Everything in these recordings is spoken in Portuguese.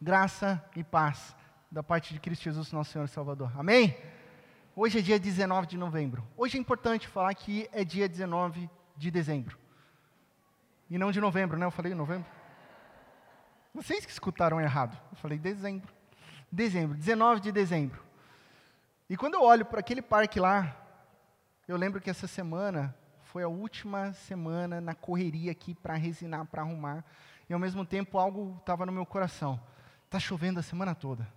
Graça e paz da parte de Cristo Jesus, nosso Senhor e Salvador. Amém? Hoje é dia 19 de novembro. Hoje é importante falar que é dia 19 de dezembro. E não de novembro, né? Eu falei novembro. Vocês que escutaram errado. Eu falei dezembro. Dezembro, 19 de dezembro. E quando eu olho para aquele parque lá, eu lembro que essa semana foi a última semana na correria aqui para resinar, para arrumar. E ao mesmo tempo algo estava no meu coração. Está chovendo a semana toda.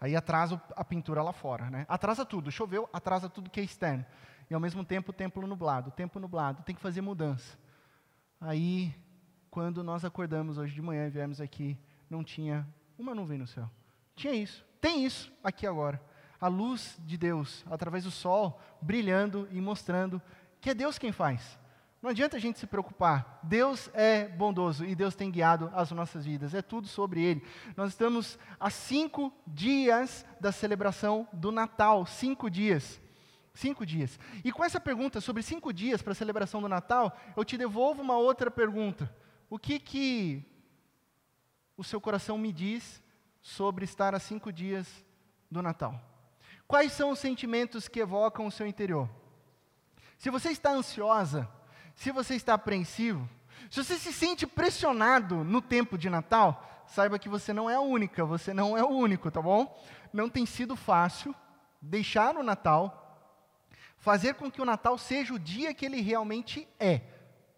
Aí atrasa a pintura lá fora, né? Atrasa tudo. Choveu, atrasa tudo que é externo. E ao mesmo tempo o templo nublado, o tempo nublado, tem que fazer mudança. Aí, quando nós acordamos hoje de manhã e viemos aqui, não tinha uma nuvem no céu. Tinha isso. Tem isso aqui agora. A luz de Deus, através do sol, brilhando e mostrando que é Deus quem faz. Não adianta a gente se preocupar. Deus é bondoso e Deus tem guiado as nossas vidas. É tudo sobre Ele. Nós estamos a cinco dias da celebração do Natal. Cinco dias. Cinco dias. E com essa pergunta sobre cinco dias para a celebração do Natal, eu te devolvo uma outra pergunta. O que que o seu coração me diz sobre estar a cinco dias do Natal? Quais são os sentimentos que evocam o seu interior? Se você está ansiosa, se você está apreensivo, se você se sente pressionado no tempo de Natal, saiba que você não é a única, você não é o único, tá bom? Não tem sido fácil deixar o Natal, fazer com que o Natal seja o dia que ele realmente é.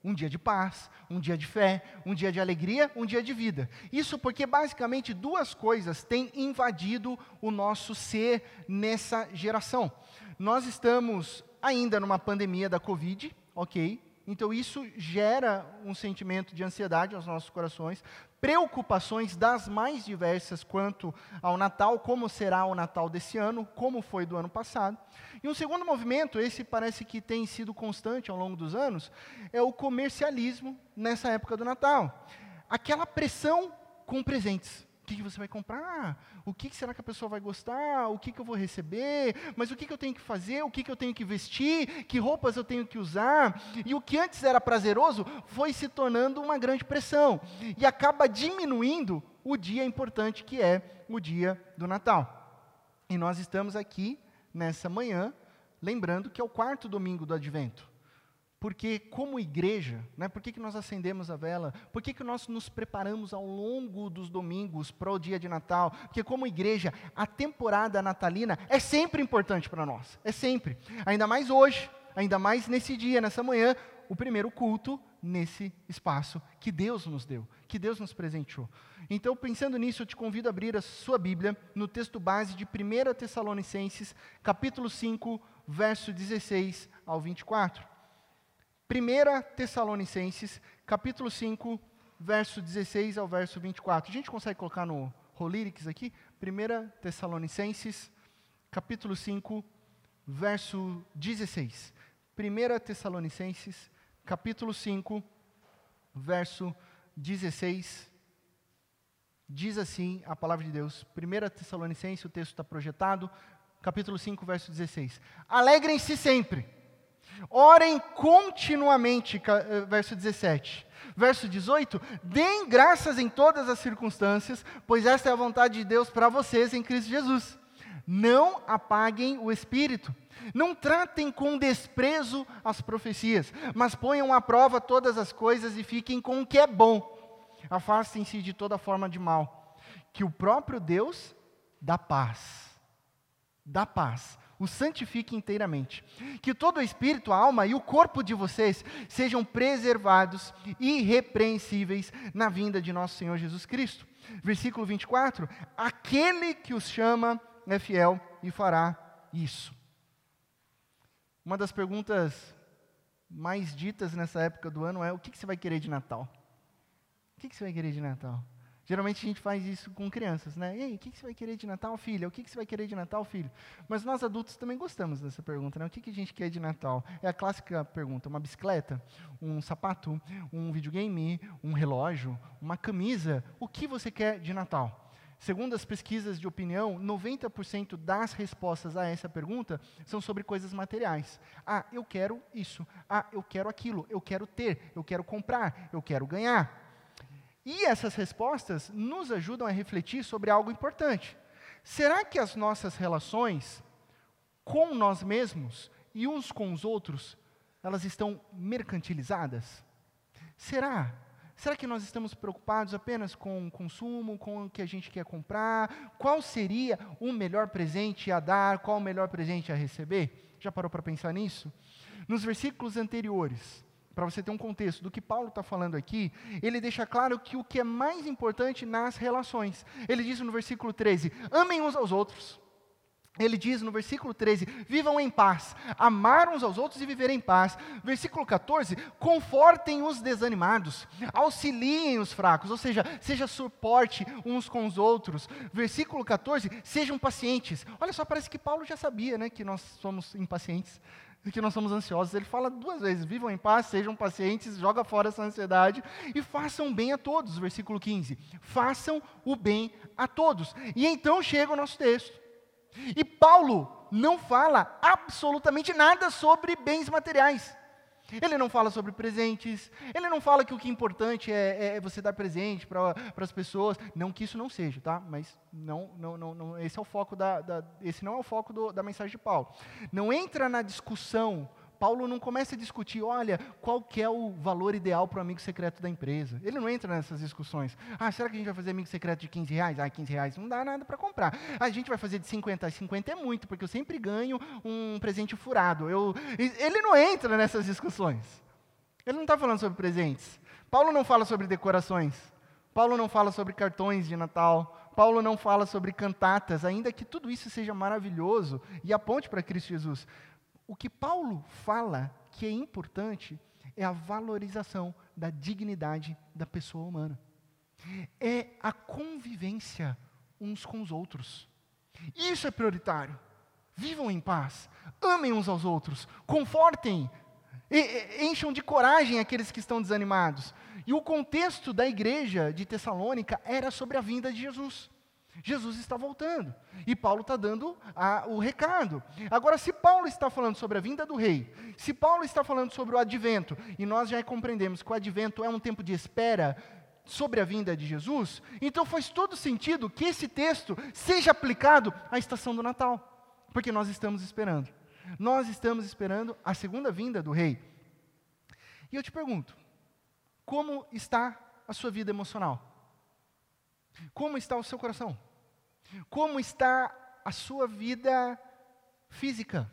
Um dia de paz, um dia de fé, um dia de alegria, um dia de vida. Isso porque basicamente duas coisas têm invadido o nosso ser nessa geração. Nós estamos ainda numa pandemia da Covid, ok? Então isso gera um sentimento de ansiedade aos nossos corações, preocupações das mais diversas quanto ao Natal, como será o Natal desse ano, como foi do ano passado. E um segundo movimento, esse parece que tem sido constante ao longo dos anos, é o comercialismo nessa época do Natal. Aquela pressão com presentes que, que você vai comprar? O que, que, será que a pessoa vai gostar? O que, que eu vou receber? Mas o que, que eu tenho que fazer? O que, que eu tenho que vestir? Que roupas eu tenho que usar? E o que antes era prazeroso foi se tornando uma grande pressão. E acaba diminuindo o dia importante que é o dia do Natal. E nós estamos aqui nessa manhã, lembrando que é o quarto domingo do advento. Porque, como igreja, né, por que, que nós acendemos a vela? Por que, que nós nos preparamos ao longo dos domingos para o dia de Natal? Porque, como igreja, a temporada natalina é sempre importante para nós. É sempre. Ainda mais hoje, ainda mais nesse dia, nessa manhã, o primeiro culto nesse espaço que Deus nos deu, que Deus nos presenteou. Então, pensando nisso, eu te convido a abrir a sua Bíblia no texto base de 1 Tessalonicenses, capítulo 5, verso 16 ao 24. 1 Tessalonicenses, capítulo 5, verso 16 ao verso 24. A gente consegue colocar no Rolírics aqui? 1 Tessalonicenses, capítulo 5, verso 16. 1 Tessalonicenses, capítulo 5, verso 16. Diz assim a palavra de Deus. 1 Tessalonicenses, o texto está projetado, capítulo 5, verso 16. Alegrem-se sempre Orem continuamente, eh, verso 17. Verso 18: Deem graças em todas as circunstâncias, pois esta é a vontade de Deus para vocês em Cristo Jesus. Não apaguem o espírito. Não tratem com desprezo as profecias, mas ponham à prova todas as coisas e fiquem com o que é bom. Afastem-se de toda forma de mal. Que o próprio Deus dá paz, dá paz, o santifique inteiramente. Que todo o espírito, a alma e o corpo de vocês sejam preservados irrepreensíveis na vinda de nosso Senhor Jesus Cristo. Versículo 24: Aquele que os chama é fiel e fará isso. Uma das perguntas mais ditas nessa época do ano é: o que, você vai querer de Natal? O que você vai querer de Natal? Geralmente a gente faz isso com crianças, né? E aí, o que, você vai querer de Natal, filha? O que, você vai querer de Natal, filho? Mas nós adultos também gostamos dessa pergunta, né? O que, que a gente quer de Natal? É a clássica pergunta: uma bicicleta, um sapato, um videogame, um relógio, uma camisa. O que você quer de Natal? Segundo as pesquisas de opinião, 90% das respostas a essa pergunta são sobre coisas materiais. Ah, eu quero isso. Ah, eu quero aquilo. Eu quero ter. Eu quero comprar. Eu quero ganhar. E essas respostas nos ajudam a refletir sobre algo importante. Será que as nossas relações com nós mesmos e uns com os outros, elas estão mercantilizadas? Será? Será que nós estamos preocupados apenas com o consumo, com o que a gente quer comprar? Qual seria o melhor presente a dar? Qual o melhor presente a receber? Já parou para pensar nisso? Nos versículos anteriores, para você ter um contexto do que Paulo está falando aqui, ele deixa claro que o que é mais importante nas relações. Ele diz no versículo 13: amem uns aos outros. Ele diz no versículo 13: vivam em paz, amar uns aos outros e viver em paz. Versículo 14: confortem os desanimados, auxiliem os fracos, ou seja, seja suporte uns com os outros. Versículo 14: sejam pacientes. Olha só, parece que Paulo já sabia né, que nós somos impacientes que nós somos ansiosos. Ele fala duas vezes: vivam em paz, sejam pacientes, joga fora essa ansiedade e façam bem a todos. Versículo 15: façam o bem a todos. E então chega o nosso texto. E Paulo não fala absolutamente nada sobre bens materiais. Ele não fala sobre presentes, ele não fala que o que é importante é, é você dar presente para as pessoas. Não que isso não seja, tá? Mas não, não, não, não esse é o foco da, da esse não é o foco do, da mensagem de Paulo. Não entra na discussão Paulo não começa a discutir, olha, qual que é o valor ideal para o amigo secreto da empresa. Ele não entra nessas discussões. Ah, será que a gente vai fazer amigo secreto de 15 reais? Ah, 15 reais não dá nada para comprar. A gente vai fazer de 50 a 50 é muito, porque eu sempre ganho um presente furado. Eu, ele não entra nessas discussões. Ele não está falando sobre presentes. Paulo não fala sobre decorações. Paulo não fala sobre cartões de Natal. Paulo não fala sobre cantatas, ainda que tudo isso seja maravilhoso e aponte para Cristo Jesus. O que Paulo fala que é importante é a valorização da dignidade da pessoa humana. É a convivência uns com os outros. Isso é prioritário. Vivam em paz, amem uns aos outros, confortem, encham de coragem aqueles que estão desanimados. E o contexto da igreja de Tessalônica era sobre a vinda de Jesus. Jesus está voltando. E Paulo está dando a, o recado. Agora, se Paulo está falando sobre a vinda do rei, se Paulo está falando sobre o advento, e nós já compreendemos que o advento é um tempo de espera sobre a vinda de Jesus, então faz todo sentido que esse texto seja aplicado à estação do Natal, porque nós estamos esperando. Nós estamos esperando a segunda vinda do rei. E eu te pergunto, como está a sua vida emocional? Como está o seu coração? Como está a sua vida física?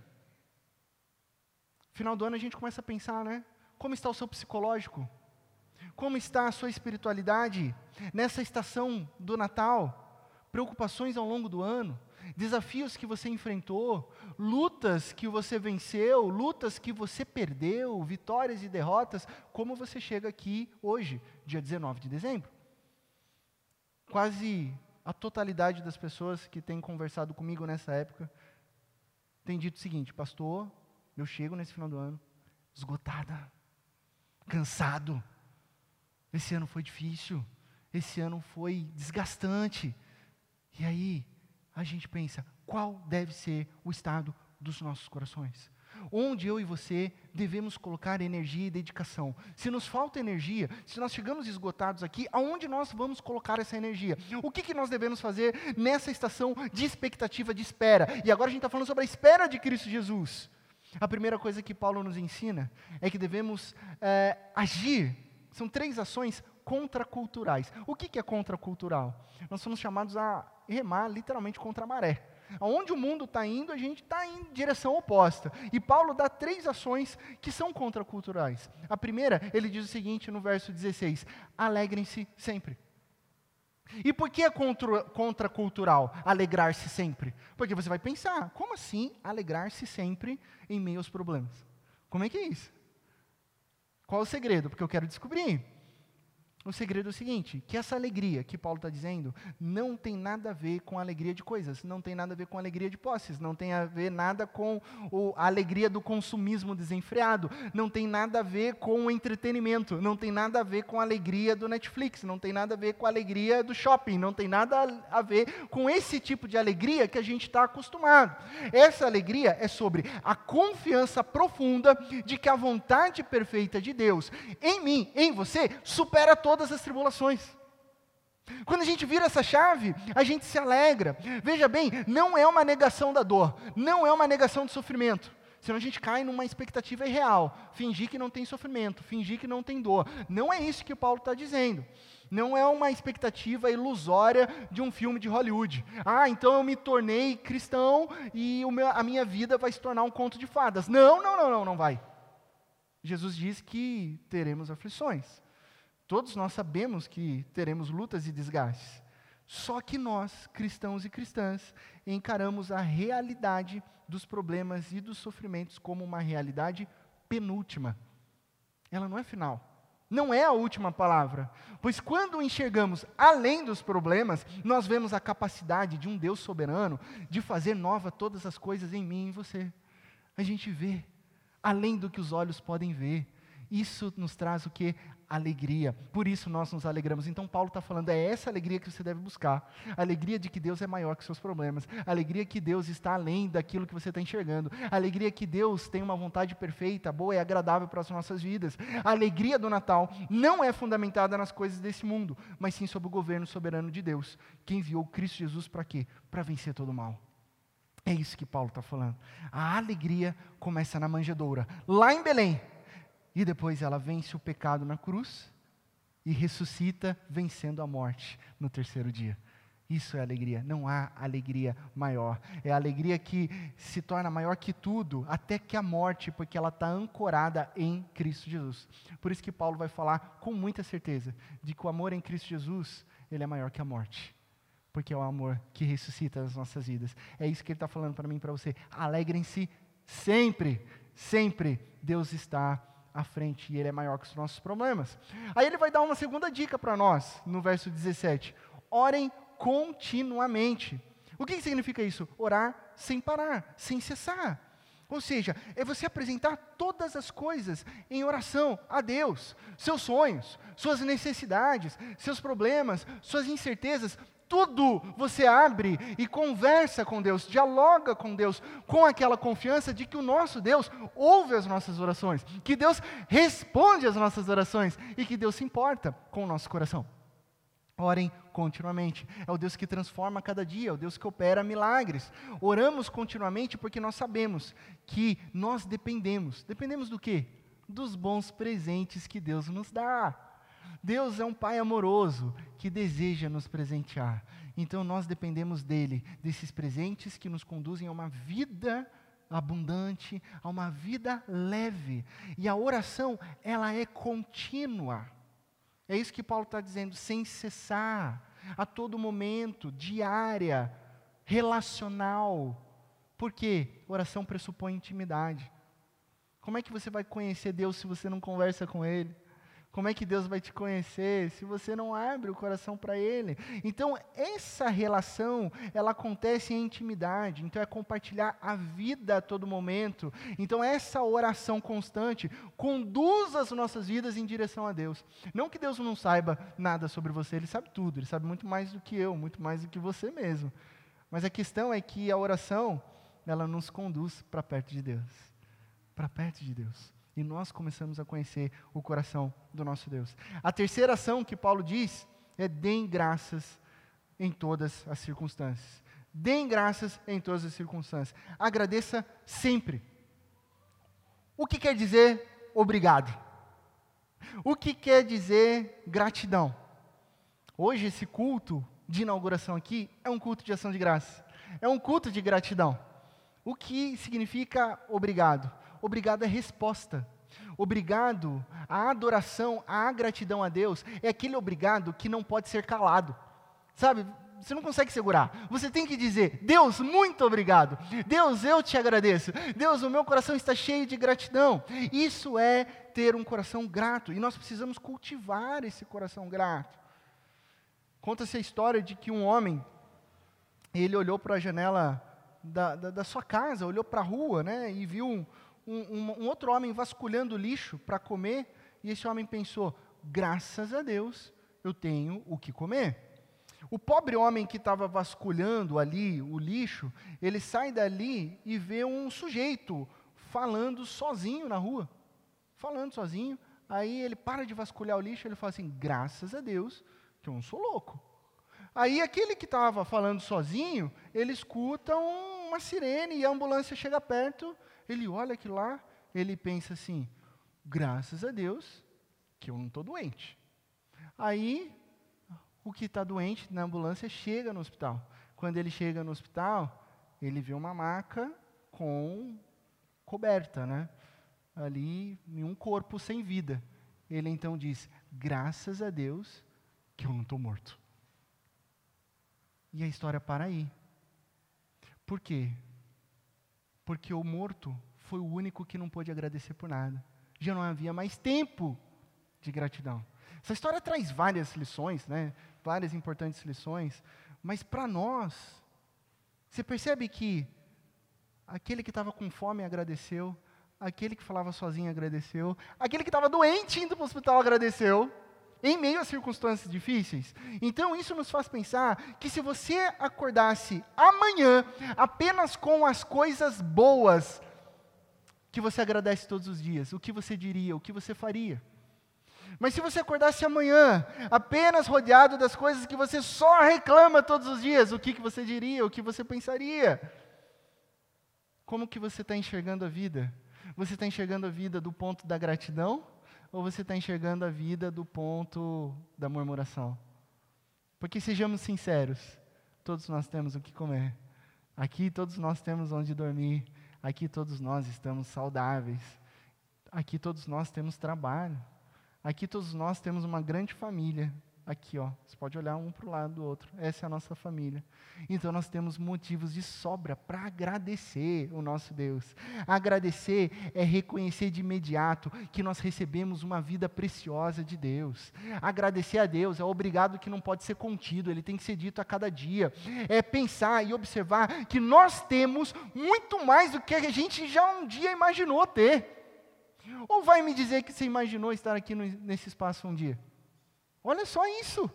Final do ano a gente começa a pensar, né? Como está o seu psicológico? Como está a sua espiritualidade nessa estação do Natal? Preocupações ao longo do ano, desafios que você enfrentou, lutas que você venceu, lutas que você perdeu, vitórias e derrotas, como você chega aqui hoje, dia 19 de dezembro? Quase a totalidade das pessoas que têm conversado comigo nessa época tem dito o seguinte: Pastor, eu chego nesse final do ano esgotada, cansado. Esse ano foi difícil, esse ano foi desgastante. E aí a gente pensa: qual deve ser o estado dos nossos corações? Onde eu e você devemos colocar energia e dedicação. Se nos falta energia, se nós chegamos esgotados aqui, aonde nós vamos colocar essa energia? O que, que nós devemos fazer nessa estação de expectativa, de espera? E agora a gente está falando sobre a espera de Cristo Jesus. A primeira coisa que Paulo nos ensina é que devemos é, agir. São três ações contraculturais. O que, que é contracultural? Nós somos chamados a remar literalmente contra a maré. Aonde o mundo está indo, a gente está em direção oposta. E Paulo dá três ações que são contraculturais. A primeira, ele diz o seguinte no verso 16: alegrem-se sempre. E por que é contra, contracultural alegrar-se sempre? Porque você vai pensar, como assim alegrar-se sempre em meio aos problemas? Como é que é isso? Qual o segredo? Porque eu quero descobrir. O segredo é o seguinte: que essa alegria que Paulo está dizendo não tem nada a ver com a alegria de coisas, não tem nada a ver com a alegria de posses, não tem a ver nada com o, a alegria do consumismo desenfreado, não tem nada a ver com o entretenimento, não tem nada a ver com a alegria do Netflix, não tem nada a ver com a alegria do shopping, não tem nada a ver com esse tipo de alegria que a gente está acostumado. Essa alegria é sobre a confiança profunda de que a vontade perfeita de Deus em mim, em você, supera toda todas as tribulações. Quando a gente vira essa chave, a gente se alegra. Veja bem, não é uma negação da dor, não é uma negação do sofrimento. Senão a gente cai numa expectativa irreal. Fingir que não tem sofrimento, fingir que não tem dor. Não é isso que Paulo está dizendo. Não é uma expectativa ilusória de um filme de Hollywood. Ah, então eu me tornei cristão e meu, a minha vida vai se tornar um conto de fadas. Não, não, não, não, não vai. Jesus diz que teremos aflições. Todos nós sabemos que teremos lutas e desgastes. Só que nós, cristãos e cristãs, encaramos a realidade dos problemas e dos sofrimentos como uma realidade penúltima. Ela não é final. Não é a última palavra. Pois quando enxergamos além dos problemas, nós vemos a capacidade de um Deus soberano de fazer nova todas as coisas em mim e em você. A gente vê além do que os olhos podem ver. Isso nos traz o que? Alegria. Por isso nós nos alegramos. Então Paulo está falando, é essa alegria que você deve buscar. A alegria de que Deus é maior que seus problemas. A alegria que Deus está além daquilo que você está enxergando. A alegria que Deus tem uma vontade perfeita, boa e agradável para as nossas vidas. A alegria do Natal não é fundamentada nas coisas desse mundo, mas sim sobre o governo soberano de Deus, que enviou Cristo Jesus para quê? Para vencer todo o mal. É isso que Paulo está falando. A alegria começa na manjedoura, lá em Belém. E depois ela vence o pecado na cruz e ressuscita, vencendo a morte no terceiro dia. Isso é alegria, não há alegria maior. É a alegria que se torna maior que tudo, até que a morte, porque ela está ancorada em Cristo Jesus. Por isso que Paulo vai falar com muita certeza de que o amor em Cristo Jesus, ele é maior que a morte porque é o amor que ressuscita as nossas vidas. É isso que ele está falando para mim para você. Alegrem-se sempre, sempre. Deus está à frente e Ele é maior que os nossos problemas. Aí ele vai dar uma segunda dica para nós, no verso 17: orem continuamente. O que significa isso? Orar sem parar, sem cessar. Ou seja, é você apresentar todas as coisas em oração a Deus, seus sonhos, suas necessidades, seus problemas, suas incertezas, tudo você abre e conversa com Deus, dialoga com Deus, com aquela confiança de que o nosso Deus ouve as nossas orações, que Deus responde às nossas orações e que Deus se importa com o nosso coração. Orem continuamente. É o Deus que transforma cada dia, é o Deus que opera milagres. Oramos continuamente porque nós sabemos que nós dependemos. Dependemos do quê? Dos bons presentes que Deus nos dá. Deus é um Pai amoroso que deseja nos presentear. Então nós dependemos dele, desses presentes que nos conduzem a uma vida abundante, a uma vida leve. E a oração, ela é contínua. É isso que Paulo está dizendo, sem cessar, a todo momento, diária, relacional. Por quê? Oração pressupõe intimidade. Como é que você vai conhecer Deus se você não conversa com Ele? Como é que Deus vai te conhecer se você não abre o coração para Ele? Então, essa relação, ela acontece em intimidade. Então, é compartilhar a vida a todo momento. Então, essa oração constante conduz as nossas vidas em direção a Deus. Não que Deus não saiba nada sobre você, Ele sabe tudo. Ele sabe muito mais do que eu, muito mais do que você mesmo. Mas a questão é que a oração, ela nos conduz para perto de Deus. Para perto de Deus e nós começamos a conhecer o coração do nosso Deus. A terceira ação que Paulo diz é deem graças em todas as circunstâncias. Deem graças em todas as circunstâncias. Agradeça sempre. O que quer dizer obrigado? O que quer dizer gratidão? Hoje, esse culto de inauguração aqui é um culto de ação de graça. É um culto de gratidão. O que significa obrigado? Obrigado é resposta. Obrigado, a adoração, a gratidão a Deus é aquele obrigado que não pode ser calado. Sabe, você não consegue segurar. Você tem que dizer: Deus, muito obrigado. Deus, eu te agradeço. Deus, o meu coração está cheio de gratidão. Isso é ter um coração grato e nós precisamos cultivar esse coração grato. Conta-se a história de que um homem, ele olhou para a janela da, da, da, sua casa, olhou para a rua, né, e viu um, um, um outro homem vasculhando lixo para comer, e esse homem pensou: graças a Deus, eu tenho o que comer. O pobre homem que estava vasculhando ali o lixo, ele sai dali e vê um sujeito falando sozinho na rua. Falando sozinho, Aí ele para de vasculhar o lixo, ele fala assim: graças a Deus que eu não sou louco. Aí aquele que estava falando sozinho, ele escuta um, uma sirene e a ambulância chega perto, ele olha aquilo lá, ele pensa assim: graças a Deus que eu não estou doente. Aí o que está doente na ambulância chega no hospital. Quando ele chega no hospital, ele vê uma maca com coberta, né? Ali, em um corpo sem vida. Ele então diz: graças a Deus que eu não estou morto. E a história para aí. Por quê? Porque o morto foi o único que não pôde agradecer por nada. Já não havia mais tempo de gratidão. Essa história traz várias lições, né? várias importantes lições, mas para nós, você percebe que aquele que estava com fome agradeceu, aquele que falava sozinho agradeceu, aquele que estava doente indo para o hospital agradeceu, em meio a circunstâncias difíceis. Então, isso nos faz pensar que se você acordasse amanhã apenas com as coisas boas que você agradece todos os dias, o que você diria, o que você faria? Mas se você acordasse amanhã apenas rodeado das coisas que você só reclama todos os dias, o que, que você diria, o que você pensaria? Como que você está enxergando a vida? Você está enxergando a vida do ponto da gratidão? Ou você está enxergando a vida do ponto da murmuração? Porque sejamos sinceros, todos nós temos o que comer. Aqui todos nós temos onde dormir. Aqui todos nós estamos saudáveis. Aqui todos nós temos trabalho. Aqui todos nós temos uma grande família. Aqui, ó, você pode olhar um para o lado do outro. Essa é a nossa família. Então nós temos motivos de sobra para agradecer o nosso Deus. Agradecer é reconhecer de imediato que nós recebemos uma vida preciosa de Deus. Agradecer a Deus é obrigado que não pode ser contido, ele tem que ser dito a cada dia. É pensar e observar que nós temos muito mais do que a gente já um dia imaginou ter. Ou vai me dizer que você imaginou estar aqui no, nesse espaço um dia? Olha só isso.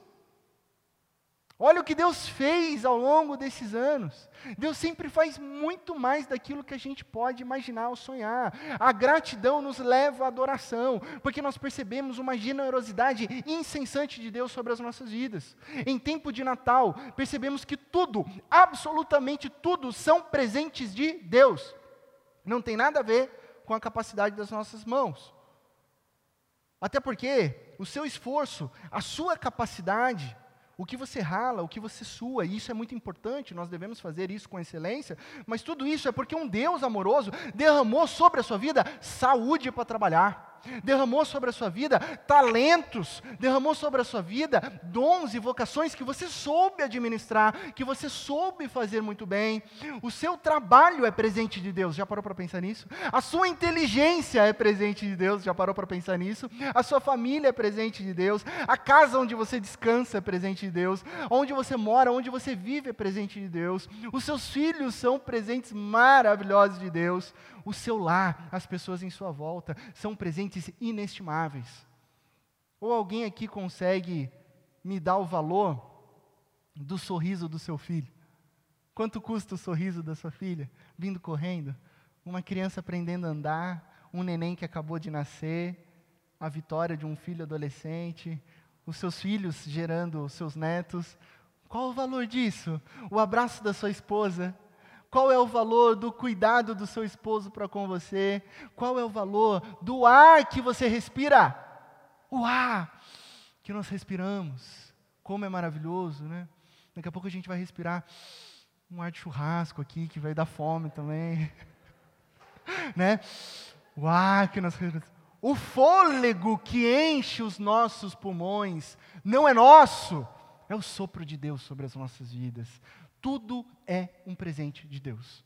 Olha o que Deus fez ao longo desses anos. Deus sempre faz muito mais daquilo que a gente pode imaginar ou sonhar. A gratidão nos leva à adoração, porque nós percebemos uma generosidade incessante de Deus sobre as nossas vidas. Em tempo de Natal, percebemos que tudo, absolutamente tudo, são presentes de Deus. Não tem nada a ver com a capacidade das nossas mãos. Até porque o seu esforço, a sua capacidade, o que você rala, o que você sua, e isso é muito importante, nós devemos fazer isso com excelência, mas tudo isso é porque um Deus amoroso derramou sobre a sua vida saúde para trabalhar derramou sobre a sua vida talentos, derramou sobre a sua vida dons e vocações que você soube administrar, que você soube fazer muito bem. O seu trabalho é presente de Deus, já parou para pensar nisso? A sua inteligência é presente de Deus, já parou para pensar nisso? A sua família é presente de Deus, a casa onde você descansa é presente de Deus, onde você mora, onde você vive é presente de Deus, os seus filhos são presentes maravilhosos de Deus o seu lar, as pessoas em sua volta, são presentes inestimáveis. Ou alguém aqui consegue me dar o valor do sorriso do seu filho? Quanto custa o sorriso da sua filha vindo correndo? Uma criança aprendendo a andar, um neném que acabou de nascer, a vitória de um filho adolescente, os seus filhos gerando os seus netos. Qual o valor disso? O abraço da sua esposa, qual é o valor do cuidado do seu esposo para com você? Qual é o valor do ar que você respira? O ar que nós respiramos. Como é maravilhoso, né? Daqui a pouco a gente vai respirar um ar de churrasco aqui, que vai dar fome também. né? O ar que nós. O fôlego que enche os nossos pulmões não é nosso, é o sopro de Deus sobre as nossas vidas. Tudo é um presente de Deus.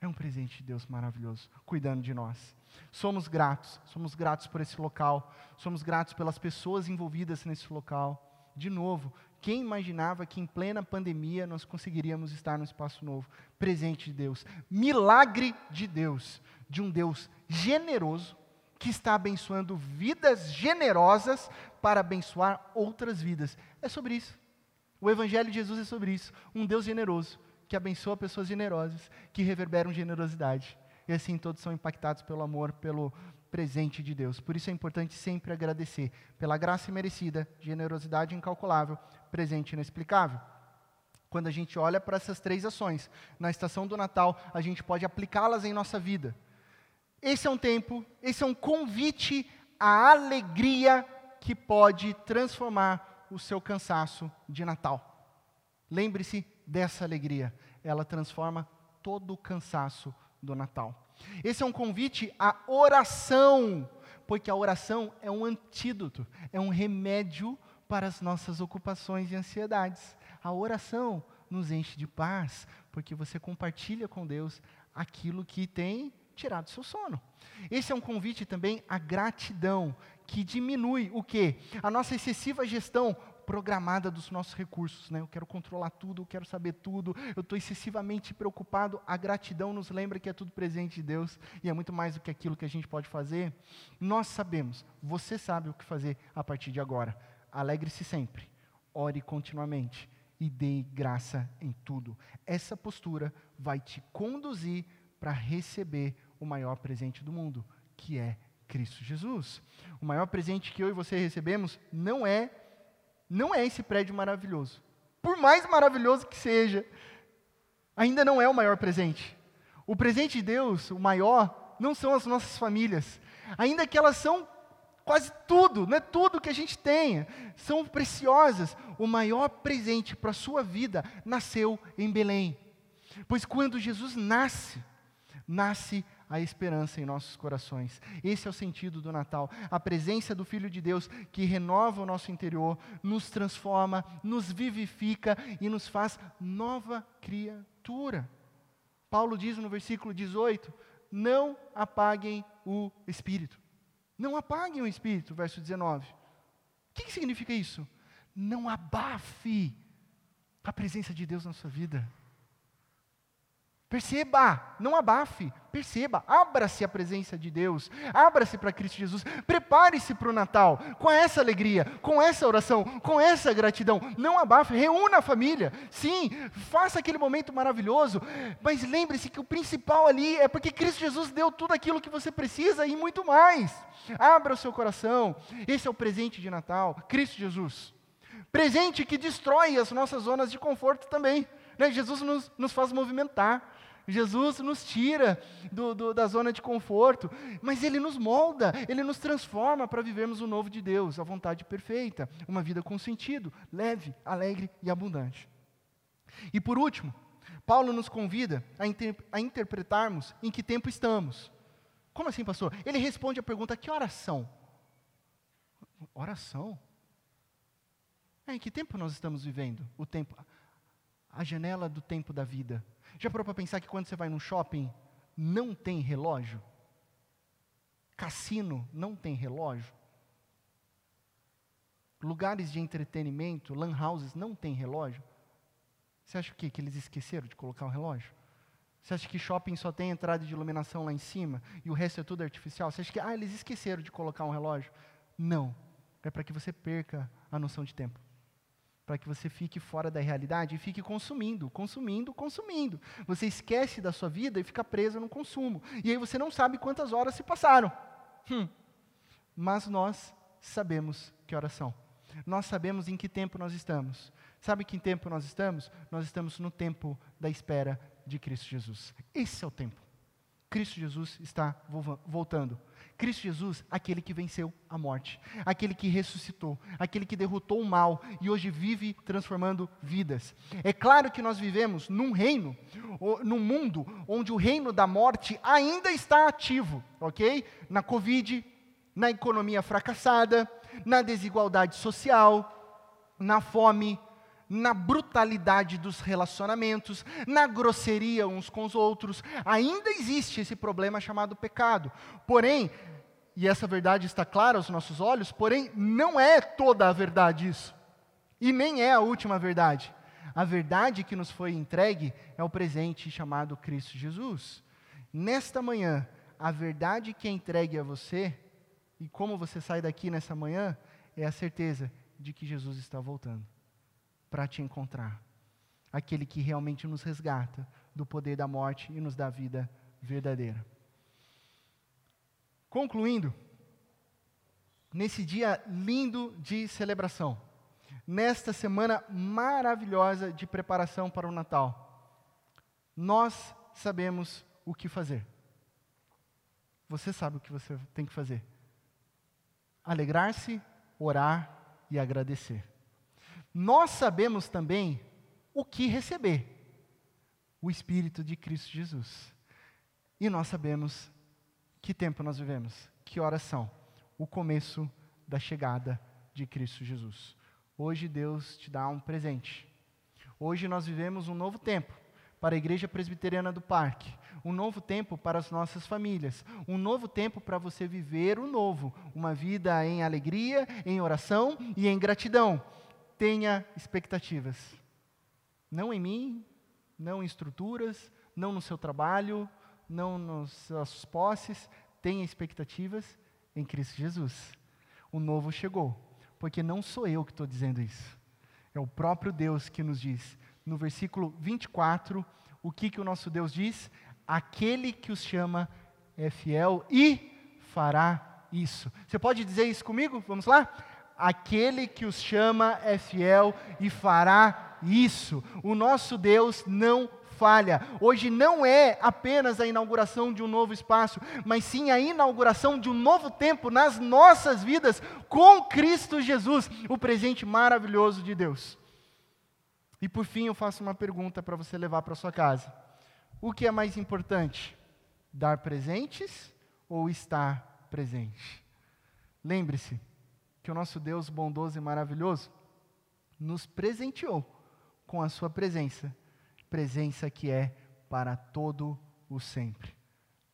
É um presente de Deus maravilhoso, cuidando de nós. Somos gratos, somos gratos por esse local, somos gratos pelas pessoas envolvidas nesse local. De novo, quem imaginava que em plena pandemia nós conseguiríamos estar no espaço novo? Presente de Deus, milagre de Deus, de um Deus generoso que está abençoando vidas generosas para abençoar outras vidas. É sobre isso. O Evangelho de Jesus é sobre isso. Um Deus generoso, que abençoa pessoas generosas, que reverberam generosidade. E assim todos são impactados pelo amor, pelo, presente de Deus. Por isso é importante sempre agradecer pela graça merecida, generosidade incalculável, presente inexplicável. Quando a gente olha para essas três ações, na estação do Natal, a gente pode aplicá-las em nossa vida. Esse é um tempo, esse é um convite à alegria que pode transformar o seu cansaço de Natal. Lembre-se dessa alegria, ela transforma todo o cansaço do Natal. Esse é um convite à oração, porque a oração é um antídoto, é um remédio para as nossas ocupações e ansiedades. A oração nos enche de paz, porque você compartilha com Deus aquilo que tem tirado seu sono. Esse é um convite também à gratidão, que diminui o quê? A nossa excessiva gestão programada dos nossos recursos, né? Eu quero controlar tudo, eu quero saber tudo, eu estou excessivamente preocupado. A gratidão nos lembra que é tudo presente de Deus e é muito mais do que aquilo que a gente pode fazer. Nós sabemos, você sabe o que fazer a partir de agora. Alegre-se sempre, ore continuamente e dê graça em tudo. Essa postura vai te conduzir para receber o maior presente do mundo, que é Cristo Jesus. O maior presente que eu e você recebemos não é não é esse prédio maravilhoso. Por mais maravilhoso que seja, ainda não é o maior presente. O presente de Deus, o maior, não são as nossas famílias, ainda que elas são quase tudo, não é tudo que a gente tenha, são preciosas. O maior presente para a sua vida nasceu em Belém. Pois quando Jesus nasce, nasce a esperança em nossos corações. Esse é o sentido do Natal. A presença do Filho de Deus que renova o nosso interior, nos transforma, nos vivifica e nos faz nova criatura. Paulo diz no versículo 18: Não apaguem o espírito. Não apaguem o espírito, verso 19. O que, que significa isso? Não abafe a presença de Deus na sua vida. Perceba, não abafe, perceba, abra-se à presença de Deus, abra-se para Cristo Jesus, prepare-se para o Natal, com essa alegria, com essa oração, com essa gratidão, não abafe, reúna a família, sim, faça aquele momento maravilhoso, mas lembre-se que o principal ali é porque Cristo Jesus deu tudo aquilo que você precisa e muito mais, abra o seu coração, esse é o presente de Natal, Cristo Jesus, presente que destrói as nossas zonas de conforto também, né? Jesus nos, nos faz movimentar, Jesus nos tira do, do, da zona de conforto, mas Ele nos molda, Ele nos transforma para vivermos o novo de Deus, a vontade perfeita, uma vida com sentido, leve, alegre e abundante. E por último, Paulo nos convida a, inter, a interpretarmos em que tempo estamos. Como assim, pastor? Ele responde a pergunta: que oração? Oração? É, em que tempo nós estamos vivendo? O tempo, a janela do tempo da vida. Já parou para pensar que quando você vai num shopping, não tem relógio? Cassino não tem relógio? Lugares de entretenimento, lan houses, não tem relógio? Você acha o quê? Que eles esqueceram de colocar um relógio? Você acha que shopping só tem entrada de iluminação lá em cima e o resto é tudo artificial? Você acha que, ah, eles esqueceram de colocar um relógio? Não. É para que você perca a noção de tempo para que você fique fora da realidade e fique consumindo, consumindo, consumindo. Você esquece da sua vida e fica preso no consumo. E aí você não sabe quantas horas se passaram. Hum. Mas nós sabemos que horas são. Nós sabemos em que tempo nós estamos. Sabe que tempo nós estamos? Nós estamos no tempo da espera de Cristo Jesus. Esse é o tempo. Cristo Jesus está voltando. Cristo Jesus, aquele que venceu a morte, aquele que ressuscitou, aquele que derrotou o mal e hoje vive transformando vidas. É claro que nós vivemos num reino, num mundo onde o reino da morte ainda está ativo, ok? Na Covid, na economia fracassada, na desigualdade social, na fome, na brutalidade dos relacionamentos, na grosseria uns com os outros. Ainda existe esse problema chamado pecado. Porém, e essa verdade está clara aos nossos olhos, porém, não é toda a verdade isso. E nem é a última verdade. A verdade que nos foi entregue é o presente chamado Cristo Jesus. Nesta manhã, a verdade que é entregue a você, e como você sai daqui nessa manhã, é a certeza de que Jesus está voltando para te encontrar. Aquele que realmente nos resgata do poder da morte e nos dá vida verdadeira. Concluindo, nesse dia lindo de celebração, nesta semana maravilhosa de preparação para o Natal, nós sabemos o que fazer. Você sabe o que você tem que fazer: alegrar-se, orar e agradecer. Nós sabemos também o que receber: o Espírito de Cristo Jesus. E nós sabemos que tempo nós vivemos, que horas são, o começo da chegada de Cristo Jesus. Hoje Deus te dá um presente. Hoje nós vivemos um novo tempo para a Igreja Presbiteriana do Parque, um novo tempo para as nossas famílias, um novo tempo para você viver o novo, uma vida em alegria, em oração e em gratidão. Tenha expectativas. Não em mim, não em estruturas, não no seu trabalho, não nas suas posses, tenha expectativas em Cristo Jesus. O novo chegou, porque não sou eu que estou dizendo isso. É o próprio Deus que nos diz. No versículo 24, o que, que o nosso Deus diz? Aquele que os chama é fiel e fará isso. Você pode dizer isso comigo? Vamos lá? Aquele que os chama é fiel e fará isso. O nosso Deus não falha. Hoje não é apenas a inauguração de um novo espaço, mas sim a inauguração de um novo tempo nas nossas vidas com Cristo Jesus, o presente maravilhoso de Deus. E por fim, eu faço uma pergunta para você levar para sua casa: O que é mais importante? Dar presentes ou estar presente? Lembre-se que o nosso Deus bondoso e maravilhoso nos presenteou com a sua presença presença que é para todo o sempre.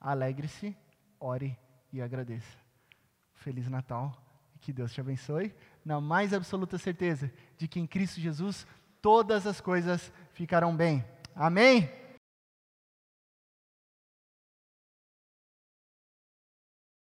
Alegre-se, ore e agradeça. Feliz Natal e que Deus te abençoe, na mais absoluta certeza de que em Cristo Jesus todas as coisas ficarão bem. Amém?